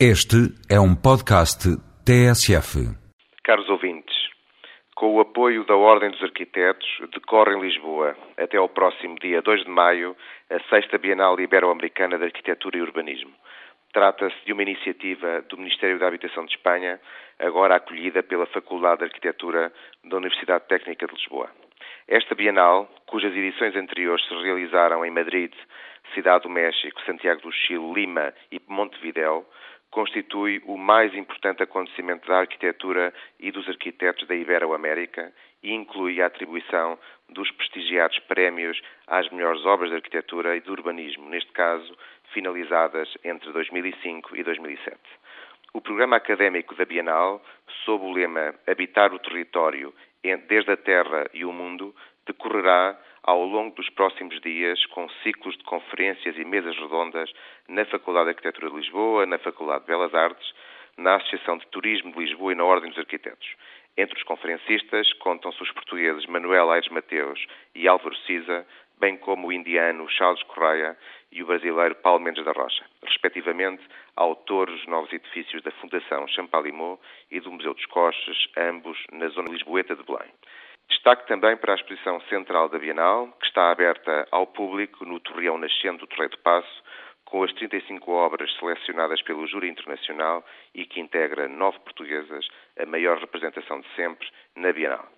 Este é um podcast TSF. Caros ouvintes, com o apoio da Ordem dos Arquitetos, decorre em Lisboa, até ao próximo dia 2 de maio, a sexta Bienal Ibero-Americana de Arquitetura e Urbanismo. Trata-se de uma iniciativa do Ministério da Habitação de Espanha, agora acolhida pela Faculdade de Arquitetura da Universidade Técnica de Lisboa. Esta Bienal, cujas edições anteriores se realizaram em Madrid, Cidade do México, Santiago do Chile, Lima e Montevideo, constitui o mais importante acontecimento da arquitetura e dos arquitetos da Ibero-América e inclui a atribuição dos prestigiados prémios às melhores obras de arquitetura e de urbanismo, neste caso, finalizadas entre 2005 e 2007. O programa académico da Bienal, sob o lema Habitar o Território desde a Terra e o Mundo, decorrerá ao longo dos próximos dias com ciclos de conferências e mesas redondas na Faculdade de Arquitetura de Lisboa, na Faculdade de Belas Artes, na Associação de Turismo de Lisboa e na Ordem dos Arquitetos. Entre os conferencistas contam-se os portugueses Manuel Aires Mateus e Álvaro Siza, bem como o indiano Charles Correia e o brasileiro Paulo Mendes da Rocha, respectivamente autores dos novos edifícios da Fundação Champalimau e do Museu dos Coches, ambos na zona lisboeta de Belém. Destaque também para a exposição central da Bienal, que está aberta ao público no Torreão Nascente do Torreio do Passo, com as 35 obras selecionadas pelo Júri Internacional e que integra nove portuguesas, a maior representação de sempre na Bienal.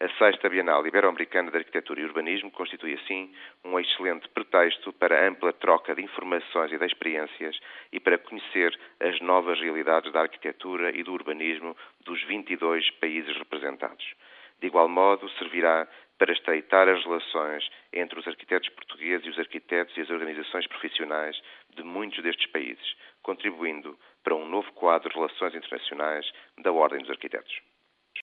A sexta Bienal Ibero-Americana de Arquitetura e Urbanismo constitui, assim, um excelente pretexto para ampla troca de informações e de experiências e para conhecer as novas realidades da arquitetura e do urbanismo dos 22 países representados. De igual modo, servirá para estreitar as relações entre os arquitetos portugueses e os arquitetos e as organizações profissionais de muitos destes países, contribuindo para um novo quadro de relações internacionais da Ordem dos Arquitetos.